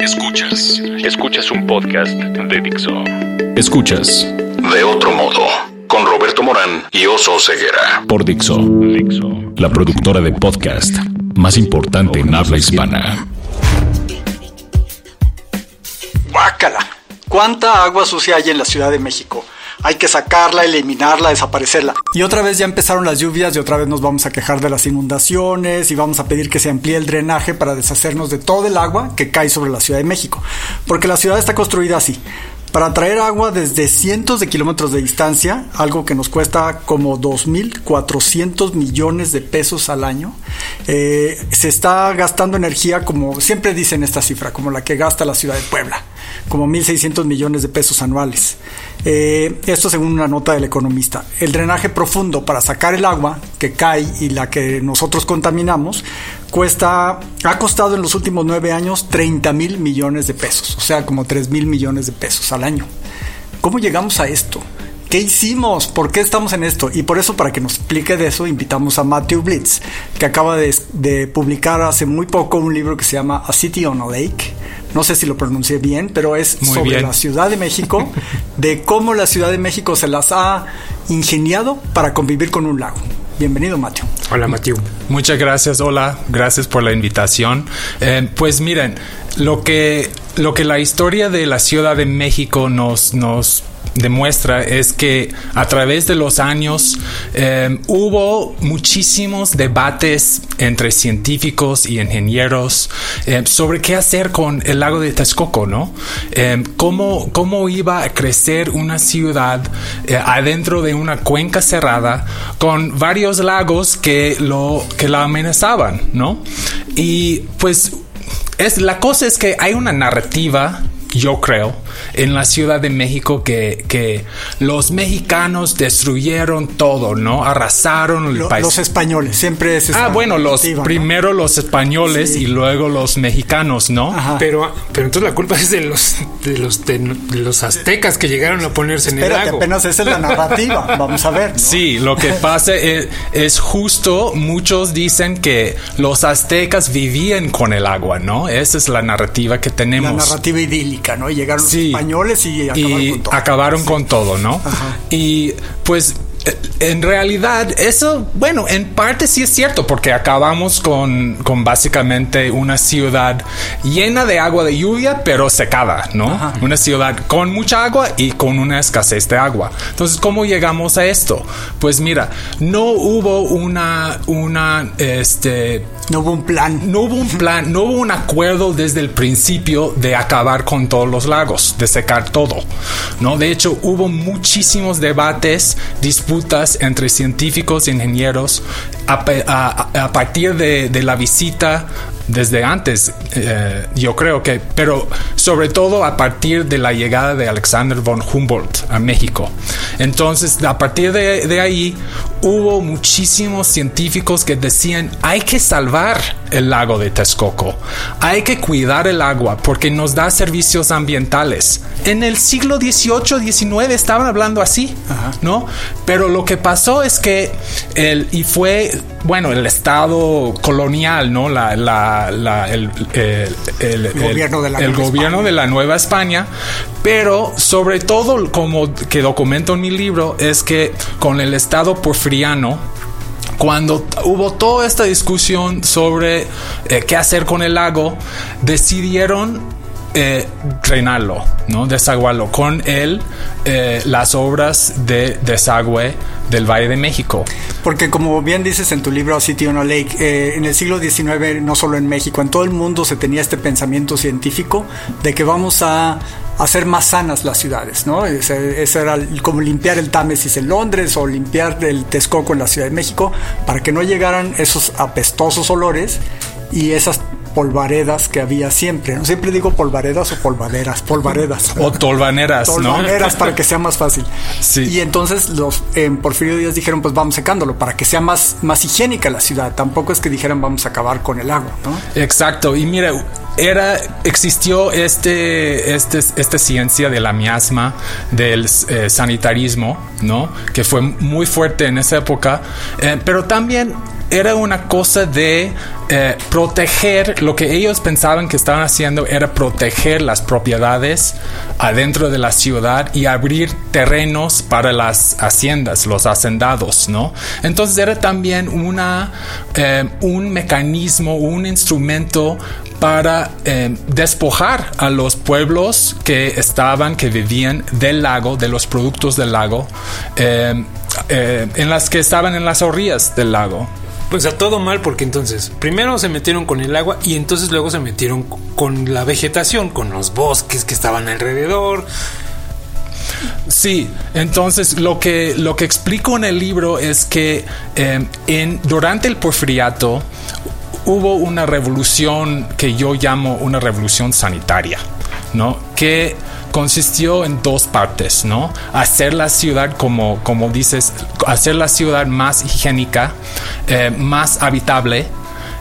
Escuchas, escuchas un podcast de Dixo. Escuchas De otro modo con Roberto Morán y Oso Ceguera por Dixo, Dixo, la productora de podcast más importante en habla hispana. Guácala. ¿Cuánta agua sucia hay en la Ciudad de México? Hay que sacarla, eliminarla, desaparecerla. Y otra vez ya empezaron las lluvias y otra vez nos vamos a quejar de las inundaciones y vamos a pedir que se amplíe el drenaje para deshacernos de todo el agua que cae sobre la Ciudad de México. Porque la ciudad está construida así para traer agua desde cientos de kilómetros de distancia, algo que nos cuesta como 2.400 millones de pesos al año. Eh, se está gastando energía como siempre dicen esta cifra, como la que gasta la ciudad de Puebla, como 1.600 millones de pesos anuales. Eh, esto según una nota del economista. El drenaje profundo para sacar el agua que cae y la que nosotros contaminamos cuesta, ha costado en los últimos nueve años 30 mil millones de pesos, o sea, como 3 mil millones de pesos al año. ¿Cómo llegamos a esto? ¿Qué hicimos? ¿Por qué estamos en esto? Y por eso, para que nos explique de eso, invitamos a Matthew Blitz, que acaba de, publicar hace muy poco un libro que se llama A City on a Lake. No sé si lo pronuncié bien, pero es sobre la Ciudad de México, de cómo la Ciudad de México se las ha ingeniado para convivir con un lago. Bienvenido, Mateo. Hola, Mateo. Muchas gracias. Hola, gracias por la invitación. Eh, pues miren, lo que, lo que la historia de la Ciudad de México nos, nos demuestra es que a través de los años eh, hubo muchísimos debates entre científicos y ingenieros eh, sobre qué hacer con el lago de Texcoco, ¿no? Eh, cómo, cómo, iba a crecer una ciudad adentro de una cuenca cerrada con varios lagos que, lo, que la amenazaban, ¿no? Y pues es, la cosa es que hay una narrativa yo creo, en la Ciudad de México que, que los mexicanos destruyeron todo, ¿no? Arrasaron el país. Los españoles, siempre es Ah, bueno, los primero los españoles y luego los mexicanos, ¿no? Pero, pero entonces la culpa es de los de los de, los aztecas que llegaron a ponerse en el lago. apenas esa es la narrativa, vamos a ver. Sí, lo que pasa es, es justo, muchos dicen que los aztecas vivían con el agua, ¿no? Esa es la narrativa que tenemos. La narrativa idílica. ¿no? Y llegaron los españoles y acabaron con todo. Acabaron con todo, ¿no? Y pues en realidad, eso, bueno, en parte sí es cierto, porque acabamos con, con, básicamente una ciudad llena de agua de lluvia, pero secada, ¿no? Una ciudad con mucha agua y con una escasez de agua. Entonces, ¿cómo llegamos a esto? Pues mira, no hubo una, una, este... No hubo un plan. No hubo un plan, no hubo un acuerdo desde el principio de acabar con todos los lagos, de secar todo, ¿no? De hecho, hubo muchísimos debates, disputas, entre científicos e ingenieros a, partir de, la visita desde antes, eh, yo creo que, pero sobre todo a partir de la llegada de Alexander von Humboldt a México. Entonces, a partir de, de ahí, hubo muchísimos científicos que decían, hay que salvar el lago de Texcoco, hay que cuidar el agua porque nos da servicios ambientales. En el siglo XVIII, XIX estaban hablando así, ¿no? Pero lo que pasó es que el, y fue, bueno, el Estado colonial, ¿no? La, la, el, gobierno, de la, el gobierno de la Nueva España, pero sobre todo, como que documento en mi libro, es que con el Estado porfiriano, cuando hubo toda esta discusión sobre eh, qué hacer con el lago, decidieron eh, drenarlo, ¿no? Desaguarlo con él eh, las obras de desagüe del Valle de México. Porque como bien dices en tu libro City on a Lake, eh, en el siglo XIX, no solo en México, en todo el mundo se tenía este pensamiento científico de que vamos a hacer más sanas las ciudades, ¿no? Ese, era como limpiar el Támesis en Londres o limpiar el Texcoco en la Ciudad de México para que no llegaran esos apestosos olores y esas polvaredas que había siempre. No siempre digo polvaredas o polvaderas, polvaredas. O tolvaneras, tolvaneras para que sea más fácil. Sí. Y entonces los en Porfirio Díaz dijeron, pues vamos secándolo para que sea más, más higiénica la ciudad. Tampoco es que dijeran vamos a acabar con el agua, ¿no? Exacto. Y mira, era existió este, este esta ciencia de la miasma del eh, sanitarismo no que fue muy fuerte en esa época eh, pero también era una cosa de eh, proteger, lo que ellos pensaban que estaban haciendo era proteger las propiedades adentro de la ciudad y abrir terrenos para las haciendas, los hacendados, ¿no? Entonces era también una, eh, un mecanismo, un instrumento para eh, despojar a los pueblos que estaban, que vivían del lago, de los productos del lago, en las que estaban en las orillas del lago. Pues a todo mal porque entonces primero se metieron con el agua y entonces luego se metieron con la vegetación, con los bosques que estaban alrededor. Sí, entonces lo que, lo que explico en el libro es que en, durante el porfiriato hubo una revolución que yo llamo una revolución sanitaria, ¿no? Que consistió en dos partes, ¿no? Hacer la ciudad, como, como dices, hacer la ciudad más higiénica, eh, más habitable,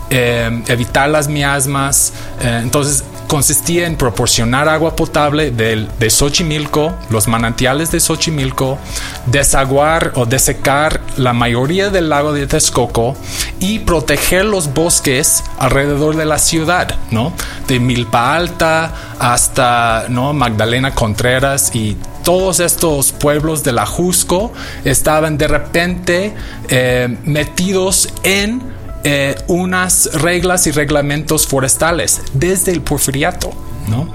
eh, evitar las miasmas. Eh, entonces, consistía en proporcionar agua potable de, de Xochimilco, los manantiales de Xochimilco, desaguar o desecar la mayoría del lago de Texcoco y proteger los bosques alrededor de la ciudad, ¿no? De Milpa Alta hasta ¿no? Magdalena Contreras y todos estos pueblos de la Jusco estaban de repente eh, metidos en eh, unas reglas y reglamentos forestales desde el porfiriato. ¿no?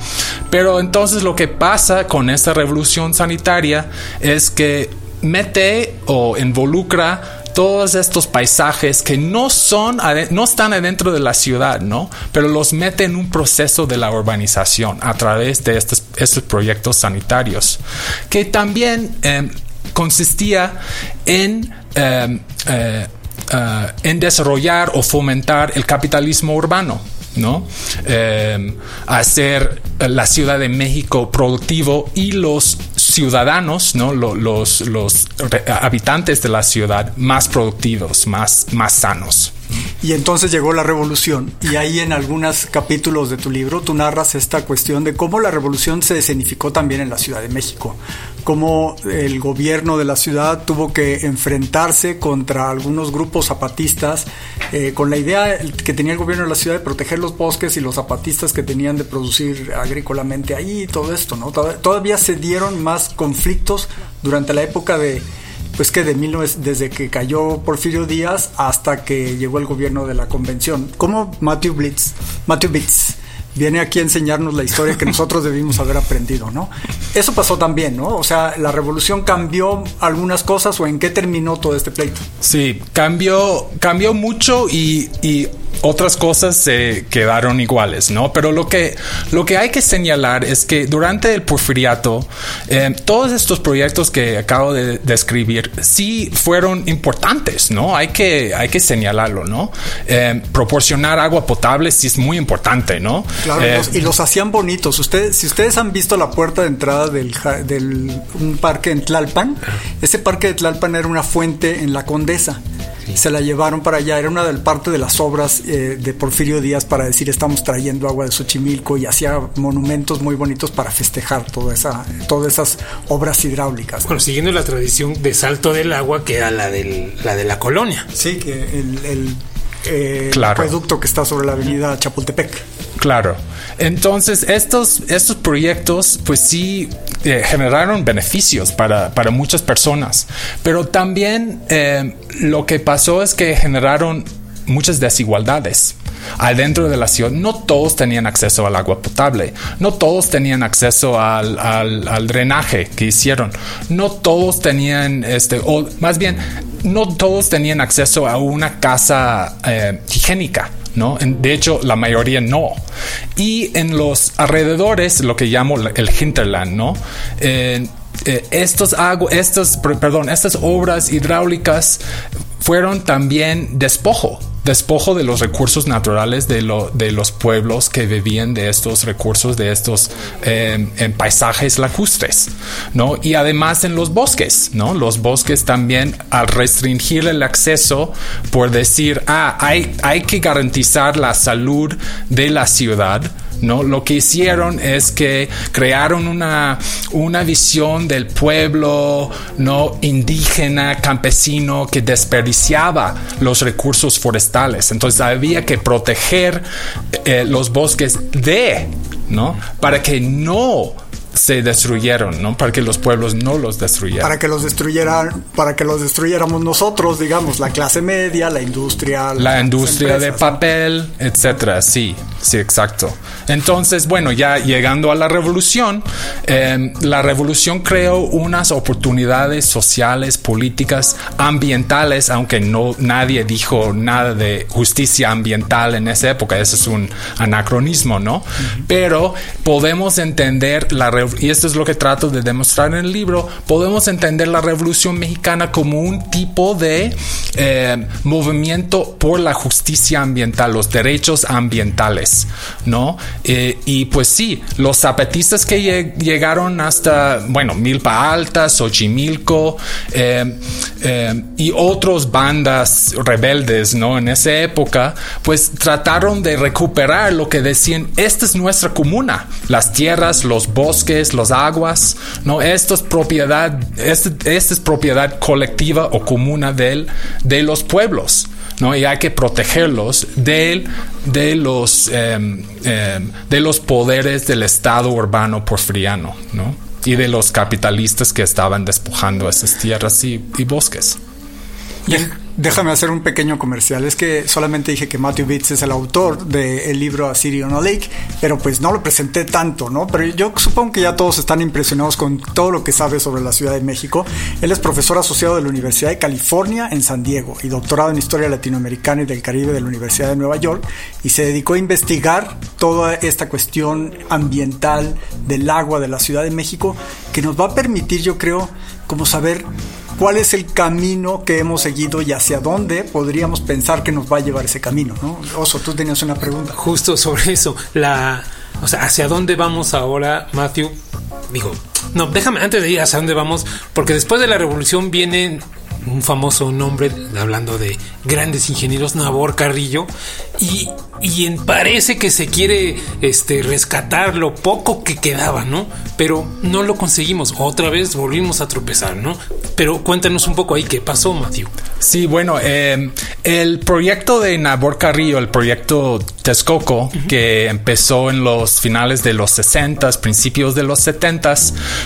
Pero entonces lo que pasa con esta revolución sanitaria es que mete o involucra todos estos paisajes que no son no están adentro de la ciudad, ¿no? Pero los mete en un proceso de la urbanización a través de estos, estos proyectos sanitarios, que también eh, consistía en eh, eh, en desarrollar o fomentar el capitalismo urbano. ¿no? Eh, hacer la Ciudad de México productivo y los ciudadanos, ¿no? Los, los, habitantes de la ciudad más productivos, más, más sanos. Y entonces llegó la revolución y ahí en algunos capítulos de tu libro tú narras esta cuestión de cómo la revolución se escenificó también en la Ciudad de México, cómo el gobierno de la ciudad tuvo que enfrentarse contra algunos grupos zapatistas eh, con la idea que tenía el gobierno de la ciudad de proteger los bosques y los zapatistas que tenían de producir agrícolamente ahí y todo esto, ¿no? Todavía se dieron más conflictos durante la época de pues que de desde que cayó Porfirio Díaz hasta que llegó el gobierno de la convención. Como Matthew Blitz, Matthew Blitz viene aquí a enseñarnos la historia que nosotros debimos haber aprendido, ¿no? Eso pasó también, ¿no? O sea, la revolución cambió algunas cosas o en qué terminó todo este pleito. Sí, cambió, cambió mucho y, y otras cosas se quedaron iguales, ¿no? Pero lo que, lo que hay que señalar es que durante el porfiriato, eh, todos estos proyectos que acabo de describir sí fueron importantes, ¿no? Hay que, hay que señalarlo, ¿no? Eh, proporcionar agua potable sí es muy importante, ¿no? Claro, y, los, hacían bonitos. Ustedes, si ustedes han visto la puerta de entrada del, del un parque en Tlalpan, ese parque de Tlalpan era una fuente en la Condesa se la llevaron para allá. Era una del parte de las obras eh, de Porfirio Díaz para decir estamos trayendo agua de Xochimilco y hacía monumentos muy bonitos para festejar toda esa, todas esas obras hidráulicas. Bueno, siguiendo la tradición de salto del agua que era la, del, la de la colonia. Sí, que el, el, eh, acueducto que está sobre la avenida Chapultepec. Claro. Entonces, estos, estos proyectos, pues sí, eh, generaron beneficios para, para, muchas personas, pero también eh, lo que pasó es que generaron muchas desigualdades. Adentro de la ciudad, no todos tenían acceso al agua potable, no todos tenían acceso al, al, drenaje que hicieron, no todos tenían, este, o más bien, no todos tenían acceso a una casa eh, higiénica. ¿No? De hecho, la mayoría no. Y en los alrededores, lo que llamo el hinterland, ¿no? Eh, estos, perdón, estas obras hidráulicas fueron también despojo despojo de los recursos naturales de, de los pueblos que vivían de estos recursos, de estos em, en paisajes lacustres, ¿no? Y además en los bosques, ¿no? Los bosques también al restringir el acceso por decir, ah, hay, hay que garantizar la salud de la ciudad, ¿no? Lo que hicieron es que crearon una, una visión del pueblo, ¿no? Indígena, campesino, que desperdiciaba los recursos forestales. Entonces había que proteger eh, los bosques de, ¿no? Para que no se destruyeron, ¿no? Para que los pueblos no los destruyeran. Para que los destruyeran, para que los destruyéramos nosotros, digamos, la clase media, la industria. La industria de papel, etcétera. Sí, sí, exacto. Entonces, bueno, ya llegando a la revolución, em, la revolución creó unas oportunidades sociales, políticas, ambientales, aunque no nadie dijo nada de justicia ambiental en esa época. Eso es un anacronismo, ¿no? Pero podemos entender la revolución y esto es lo que trato de demostrar en el libro, podemos entender la Revolución Mexicana como un tipo de eh, movimiento por la justicia ambiental, los derechos ambientales, ¿no? Eh, y pues sí, los zapatistas que llegaron hasta, bueno, Milpa Alta, Xochimilco eh, y otras bandas rebeldes, ¿no? En esa época, pues trataron de recuperar lo que decían, esta es nuestra comuna, las tierras, los bosques, las aguas, ¿no? Esto es propiedad, este, esta es propiedad colectiva o comuna de, de los pueblos. ¿no? Y hay que protegerlos de, de, los, em, em, de los poderes del Estado urbano porfiriano, ¿no? Y de los capitalistas que estaban despojando esas tierras y, bosques. Déjame hacer un pequeño comercial. Es que solamente dije que Matthew Bitts es el autor del libro Assyrian on a Lake, pero pues no lo presenté tanto, ¿no? Pero yo supongo que ya todos están impresionados con todo lo que sabe sobre la Ciudad de México. Él es profesor asociado de la Universidad de California en San Diego y doctorado en Historia Latinoamericana y del Caribe de la Universidad de Nueva York y se dedicó a investigar toda esta cuestión ambiental del agua de la Ciudad de México que nos va a permitir, yo creo, como saber cuál es el camino que hemos seguido y hacia dónde podríamos pensar que nos va a llevar ese camino, ¿no? Oso, tú tenías una pregunta. Justo sobre eso, la, o sea, hacia dónde vamos ahora, Matthew. Digo, no, déjame antes de ir hacia dónde vamos, porque después de la revolución vienen un famoso nombre, hablando de grandes ingenieros, Nabor Carrillo, y, y parece que se quiere este, rescatar lo poco que quedaba, ¿no? Pero no lo conseguimos, otra vez volvimos a tropezar, ¿no? Pero cuéntanos un poco ahí qué pasó, Matthew. Sí, bueno, em, el proyecto de Nabor Carrillo, el proyecto Texcoco, que empezó en los finales de los 60, principios de los 70,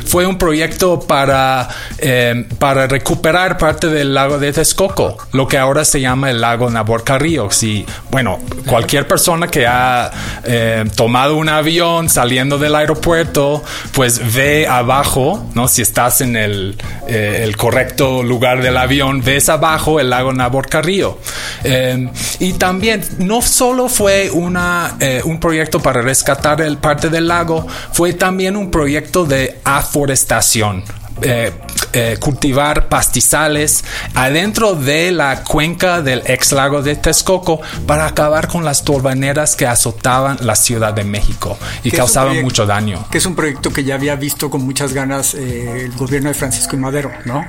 fue un proyecto para, em, para recuperar parte del lago de Texcoco, lo que ahora se llama el lago Nabor Carrillo. Si, bueno, cualquier persona que ha em, tomado un avión saliendo del aeropuerto, pues ve abajo, ¿no? Si estás en el, eh, el correcto lugar del avión, ves abajo el lago Naborcarrillo. Eh, y también no solo fue una, eh, un proyecto para rescatar el parte del lago, fue también un proyecto de aforestación. Eh, eh, cultivar pastizales adentro de la cuenca del ex lago de Texcoco para acabar con las torbaneras que azotaban la Ciudad de México y causaban mucho daño. Que es un proyecto que ya había visto con muchas ganas eh, el gobierno de Francisco y Madero, ¿no?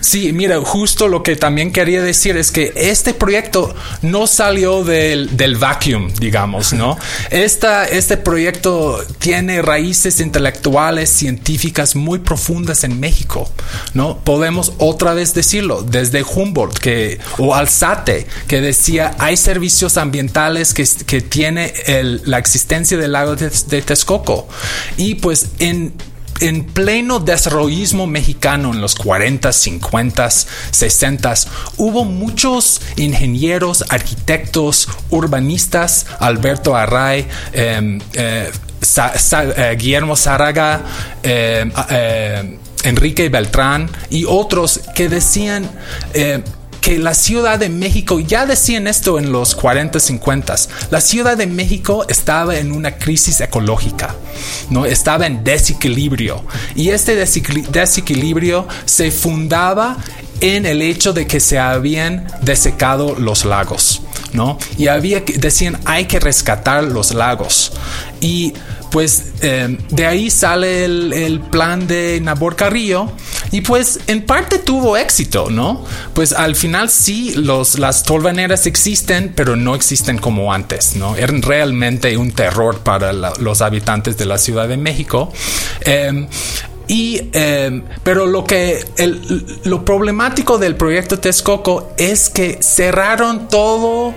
Sí, mira, justo lo que también quería decir es que este proyecto no salió del, del vacuum, digamos, ¿no? Esta, este proyecto tiene raíces intelectuales, científicas muy profundas en México. ¿No? Podemos otra vez decirlo, desde Humboldt que, o Alzate, que decía, hay servicios ambientales que, que tiene la existencia del lago de, de Texcoco. Y pues en en pleno desarrollismo mexicano en los 40, 50, 60, hubo muchos ingenieros, arquitectos, urbanistas, Alberto Array, em, eh, eh, Guillermo Zaraga, em, Enrique Beltrán y otros que decían eh, que la Ciudad de México, ya decían esto en los 40, 50, la Ciudad de México estaba en una crisis ecológica, ¿no? estaba en desequilibrio y este desequilibrio se fundaba en el hecho de que se habían desecado los lagos, ¿no? Y había decían hay que rescatar los lagos y pues eh, de ahí sale el, plan de Nabor Carrillo Y pues en parte tuvo éxito, ¿no? Pues al final sí, los, las tolvaneras existen, pero no existen como antes, ¿no? Eran realmente un terror para los habitantes de la Ciudad de México. Em, y, em, pero lo que, lo problemático del proyecto Texcoco es que cerraron todo,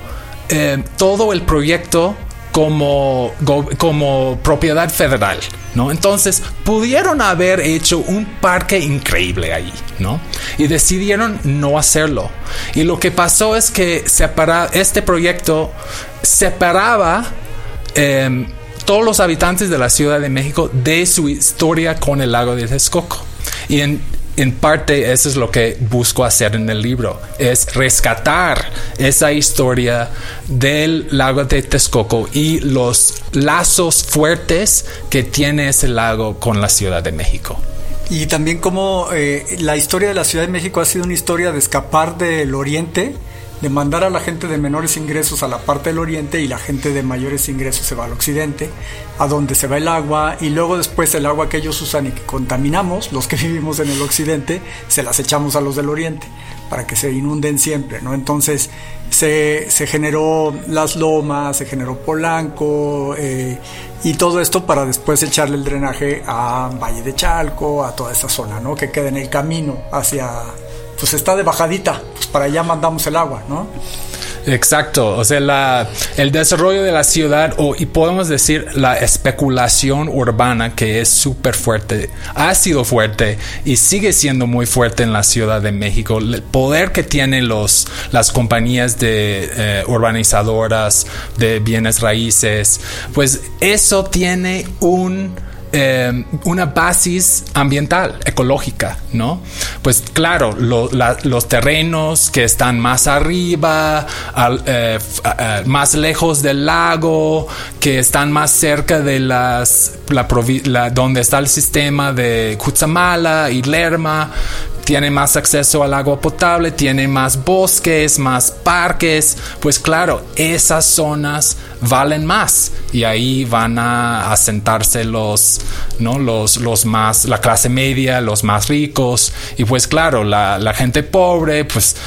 em, todo el proyecto como, como propiedad federal, ¿no? Entonces pudieron haber hecho un parque increíble ahí, ¿no? Y decidieron no hacerlo. Y lo que pasó es que separa, este proyecto separaba em, todos los habitantes de la Ciudad de México de su historia con el lago de Texcoco. Y en, en parte eso es lo que busco hacer en el libro, es rescatar esa historia del lago de Texcoco y los lazos fuertes que tiene ese lago con la Ciudad de México. Y también como eh, la historia de la Ciudad de México ha sido una historia de escapar del oriente de mandar a la gente de menores ingresos a la parte del oriente y la gente de mayores ingresos se va al occidente, a donde se va el agua y luego después el agua que ellos usan y que contaminamos, los que vivimos en el occidente, se las echamos a los del oriente para que se inunden siempre, ¿no? Entonces se, generó las lomas, se generó Polanco eh, y todo esto para después echarle el drenaje a Valle de Chalco, a toda esa zona, ¿no? Que queda en el camino hacia pues está de bajadita, pues para allá mandamos el agua, ¿no? Exacto, o sea, el desarrollo de la ciudad, y podemos decir la especulación urbana que es súper fuerte, ha sido fuerte y sigue siendo muy fuerte en la Ciudad de México. El poder que tienen los, las compañías de eh, urbanizadoras de bienes raíces, pues eso tiene un eh, una basis ambiental, ecológica, ¿no? Pues claro, los terrenos que están más arriba, eh, más lejos del lago, que están más cerca de las, donde está el sistema de Cutzamala y Lerma, tiene más acceso al agua potable, tiene más bosques, más parques, pues claro, esas zonas valen más y ahí van a asentarse los, ¿no? los, los más, la clase media, los más ricos y pues claro, la, la gente pobre pues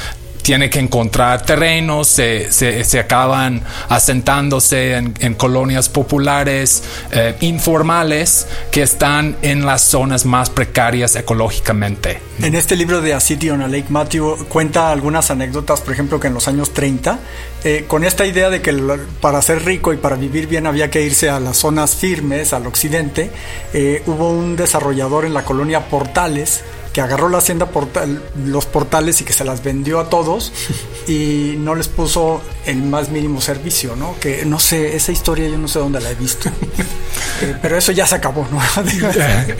tiene que encontrar terrenos, se, se, acaban asentándose en, colonias populares eh, informales que están en las zonas más precarias ecológicamente. En este libro de A City on a Lake, Matthew cuenta algunas anécdotas, por ejemplo, que en los años 30, eh, con esta idea de que para ser rico y para vivir bien había que irse a las zonas firmes, al occidente, eh, hubo un desarrollador en la colonia Portales, que agarró la hacienda portal, los portales y que se las vendió a todos y no les puso el más mínimo servicio, ¿no? Que no sé, esa historia yo no sé dónde la he visto. Eh, pero eso ya se acabó, ¿no?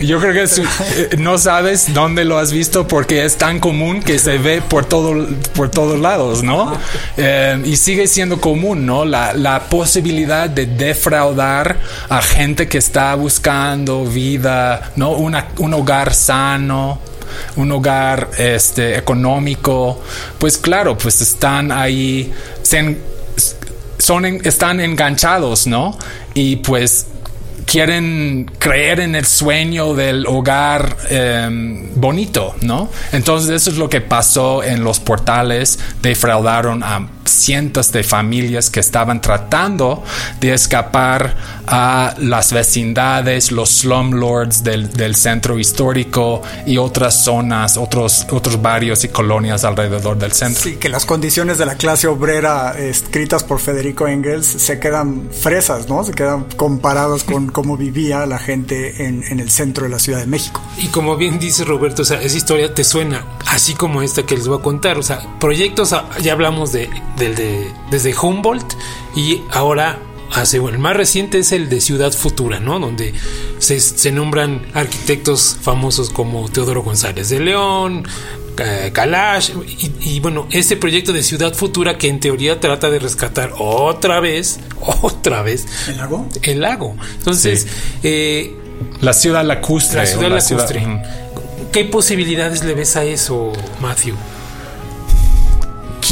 yo creo que eh, no sabes dónde lo has visto porque es tan común que se ve por, todo, por todos lados, ¿no? Eh, y sigue siendo común, ¿no? La, la posibilidad de defraudar a gente que está buscando vida, ¿no? Una, un hogar sano, un hogar este, económico, pues claro, pues están ahí, son, están enganchados, ¿no? Y pues quieren creer en el sueño del hogar em, bonito, ¿no? Entonces eso es lo que pasó en los portales, defraudaron a cientos de familias que estaban tratando de escapar a las vecindades, los slumlords del, del centro histórico y otras zonas, otros, otros barrios y colonias alrededor del centro. Sí, que las condiciones de la clase obrera escritas por Federico Engels se quedan fresas, ¿no? Se quedan comparadas con cómo vivía la gente en, en el centro de la Ciudad de México. Y como bien dice Roberto, o sea, esa historia te suena así como esta que les voy a contar, o sea, proyectos, ya hablamos de desde Humboldt y ahora hace el más reciente es el de Ciudad Futura, ¿no? Donde se, nombran arquitectos famosos como Teodoro González de León, Kalash y, bueno, este proyecto de Ciudad Futura que en teoría trata de rescatar otra vez, otra vez el lago, el lago. Entonces, eh, la ciudad lacustre, la ciudad lacustre. ¿Qué posibilidades le ves a eso, Matthew?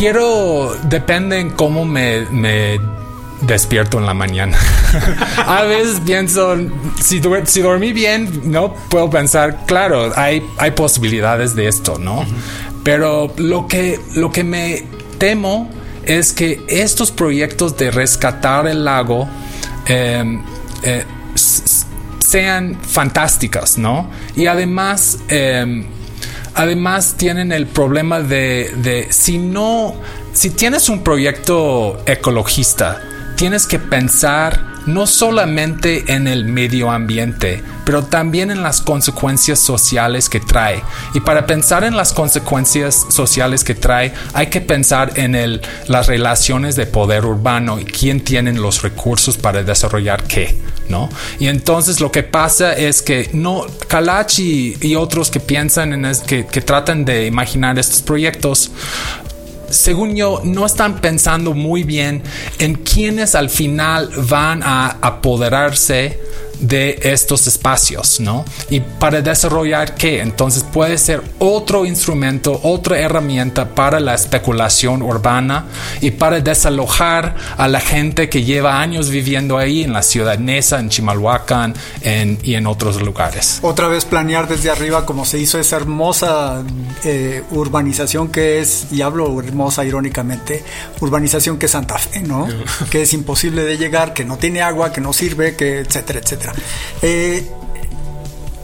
Quiero, depende en cómo me, despierto en la mañana. a veces pienso, si, si, dormí bien, no puedo pensar, claro, hay, hay posibilidades de esto, ¿no? Pero lo que, lo que me temo es que estos proyectos de rescatar el lago em, eh, sean fantásticos, ¿no? Y además, em, además tienen el problema de, de si no, si tienes un proyecto ecologista, tienes que pensar no solamente en el medio ambiente, pero también en las consecuencias sociales que trae. Y para pensar en las consecuencias sociales que trae, hay que pensar en el, las relaciones de poder urbano y quién tiene los recursos para desarrollar qué. ¿No? Y entonces lo que pasa es que no Kalachi y otros que piensan en que, que tratan de imaginar estos proyectos según yo, no están pensando muy bien en quiénes al final van a apoderarse de estos espacios, ¿no? Y para desarrollar qué, entonces puede ser otro instrumento, otra herramienta para la especulación urbana y para desalojar a la gente que lleva años viviendo ahí en la ciudad Nesa, en Chimalhuacán y en otros lugares. Otra vez planear desde arriba como se hizo esa hermosa eh, urbanización que es, y hablo hermosa irónicamente, urbanización que es Santa Fe, ¿no? que es imposible de llegar, que no tiene agua, que no sirve, que etcétera, etcétera. Eh,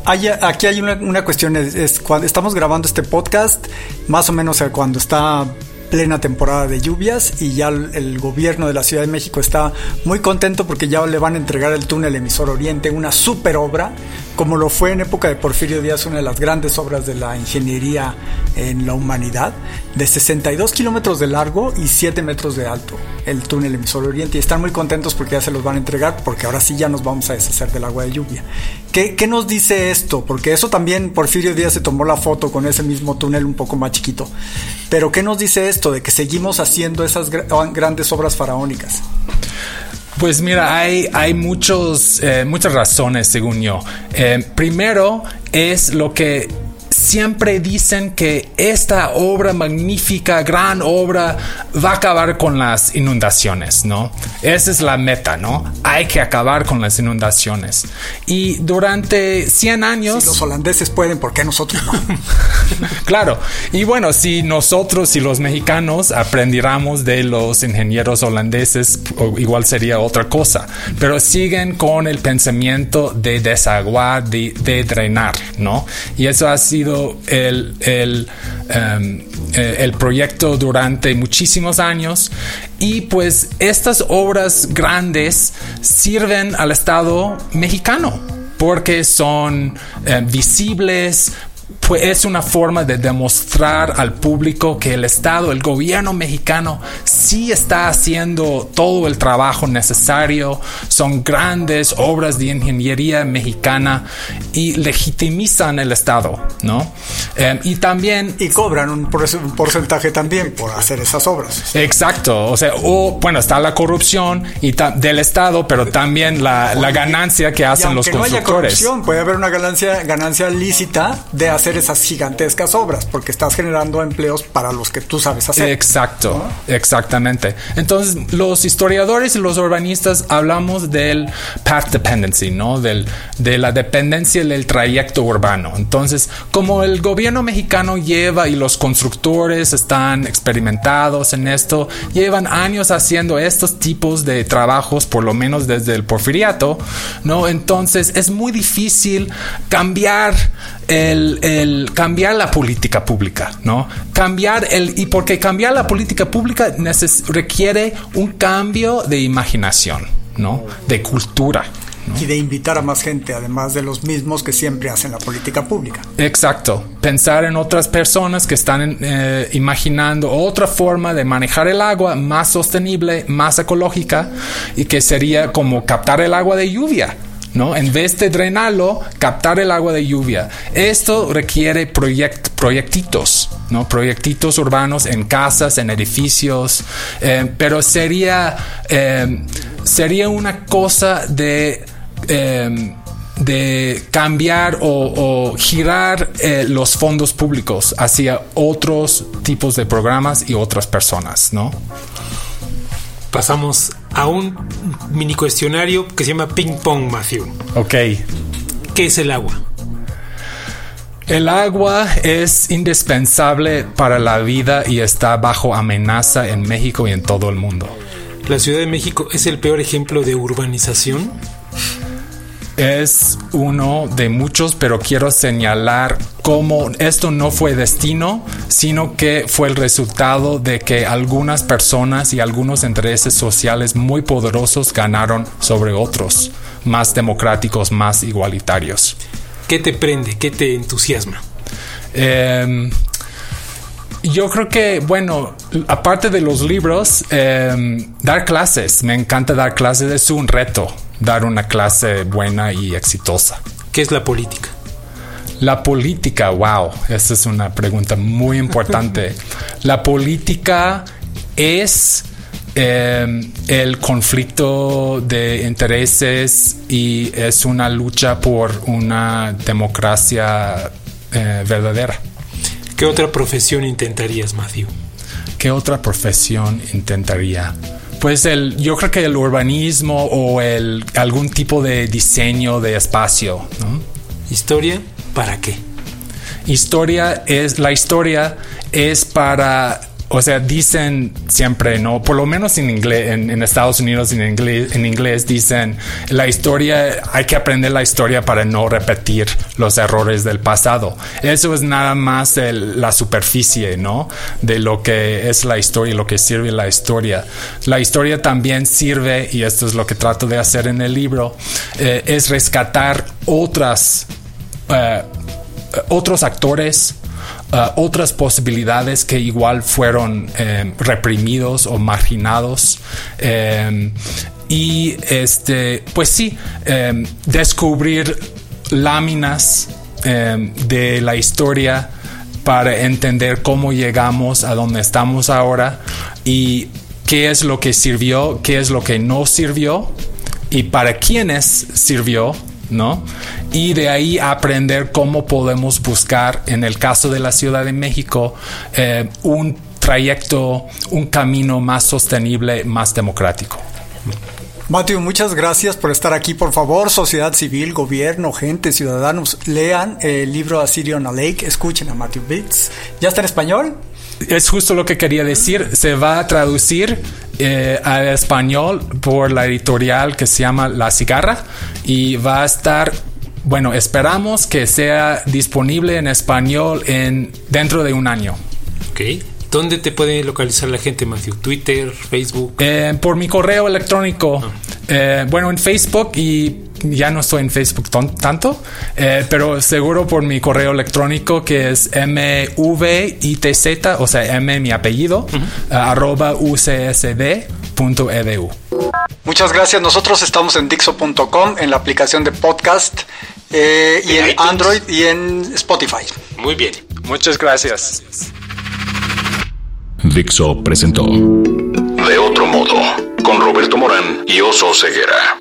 aquí hay una, cuestión, es, cuando estamos grabando este podcast, más o menos cuando está plena temporada de lluvias y ya el, gobierno de la Ciudad de México está muy contento porque ya le van a entregar el túnel emisor Oriente, una super obra, como lo fue en época de Porfirio Díaz, una de las grandes obras de la ingeniería en la humanidad, de 62 kilómetros de largo y 7 metros de alto, el túnel emisor Oriente. Y están muy contentos porque ya se los van a entregar, porque ahora sí ya nos vamos a deshacer del agua de lluvia. ¿Qué, nos dice esto? Porque eso también Porfirio Díaz se tomó la foto con ese mismo túnel un poco más chiquito. Pero ¿qué nos dice esto de que seguimos haciendo esas grandes obras faraónicas? Pues mira, hay, hay muchos, eh, muchas razones, según yo. Eh, primero es lo que siempre dicen que esta obra magnífica, gran obra, va a acabar con las inundaciones, ¿no? Esa es la meta, ¿no? Hay que acabar con las inundaciones. Y durante 100 años... Si los holandeses pueden, ¿por qué nosotros no? claro. Y bueno, si nosotros y los mexicanos aprendiéramos de los ingenieros holandeses, igual sería otra cosa. Pero siguen con el pensamiento de desaguar, de, de drenar, ¿no? Y eso ha sido el, em, eh, el, proyecto durante muchísimos años. Y pues estas obras grandes sirven al Estado mexicano porque son eh, visibles, pues es una forma de demostrar al público que el Estado, el gobierno mexicano, sí está haciendo todo el trabajo necesario. Son grandes obras de ingeniería mexicana y legitimizan el Estado, ¿no? Eh, y también... Y cobran un, porcentaje también por hacer esas obras. Exacto. O sea, o, bueno, está la corrupción y del Estado, pero también la, ganancia que hacen los constructores. No haya corrupción, puede haber una ganancia, ganancia lícita de hacer esas gigantescas obras, porque estás generando empleos para los que tú sabes hacer. Exacto, exactamente. Entonces, los historiadores y los urbanistas hablamos del path dependency, ¿no? Del, de la dependencia del trayecto urbano. Entonces, como el gobierno mexicano lleva y los constructores están experimentados en esto, llevan años haciendo estos tipos de trabajos, por lo menos desde el porfiriato, ¿no? Entonces, es muy difícil cambiar el, el, cambiar la política pública, ¿no? Cambiar el, y porque cambiar la política pública requiere un cambio de imaginación, ¿no? De cultura. Y de invitar a más gente, además de los mismos que siempre hacen la política pública. Exacto. Pensar en otras personas que están eh, imaginando otra forma de manejar el agua más sostenible, más ecológica y que sería como captar el agua de lluvia. ¿No? En vez de drenarlo, captar el agua de lluvia. Esto requiere proyectitos, ¿no? Proyectitos urbanos en casas, en edificios, eh, pero sería, eh, sería una cosa de... Eh, de cambiar o, girar los fondos públicos hacia otros tipos de programas y otras personas, ¿no? Pasamos a un mini cuestionario que se llama Ping Pong, Matthew. Ok. ¿Qué es el agua? El agua es indispensable para la vida y está bajo amenaza en México y en todo el mundo. ¿La Ciudad de México es el peor ejemplo de urbanización? Es uno de muchos, pero quiero señalar cómo esto no fue destino, sino que fue el resultado de que algunas personas y algunos intereses sociales muy poderosos ganaron sobre otros, más democráticos, más igualitarios. ¿Qué te prende? ¿Qué te entusiasma? Em, yo creo que, bueno, aparte de los libros, em, dar clases, me encanta dar clases, es un reto dar una clase buena y exitosa. ¿Qué es la política? La política, wow, esa es una pregunta muy importante. la política es em, el conflicto de intereses y es una lucha por una democracia eh, verdadera. ¿Qué otra profesión intentarías, Matthew? ¿Qué otra profesión intentaría? Pues el, yo creo que el urbanismo o el algún tipo de diseño de espacio, ¿no? Historia, ¿para qué? Historia es la historia es para o sea, dicen siempre, ¿no? Por lo menos en inglés, en, Estados Unidos en inglés, en inglés dicen la historia, hay que aprender la historia para no repetir los errores del pasado. Eso es nada más la superficie, ¿no? De lo que es la historia, lo que sirve la historia. La historia también sirve, y esto es lo que trato de hacer en el libro, eh, es rescatar otras, eh, otros actores, Uh, otras posibilidades que igual fueron em, reprimidos o marginados. Em, y este, pues sí, descubrir láminas de la historia para entender cómo llegamos a donde estamos ahora y qué es lo que sirvió, qué es lo que no sirvió y para quiénes sirvió ¿no? Y de ahí aprender cómo podemos buscar, en el caso de la Ciudad de México, eh, un trayecto, un camino más sostenible, más democrático. Matthew, muchas gracias por estar aquí. Por favor, sociedad civil, gobierno, gente, ciudadanos, lean el libro Assyrian Lake, escuchen a Matthew Bits. ¿Ya está en español? Es justo lo que quería decir. Se va a traducir eh, al español por la editorial que se llama La Cigarra y va a estar bueno, esperamos que sea disponible en español en dentro de un año. Ok. ¿Dónde te puede localizar la gente, Matthew? ¿Twitter, Facebook? Eh, por mi correo electrónico. Ah. Eh, bueno, en Facebook y ya no estoy en Facebook tanto, eh, pero seguro por mi correo electrónico que es mvitz, o sea, m mi apellido, arroba ucsd.edu. Muchas gracias. Nosotros estamos en Dixo.com, en la aplicación de podcast, eh, y en Android y en Spotify. Muy bien. Muchas gracias. Dixo presentó De otro modo, con Roberto Morán y Oso Ceguera.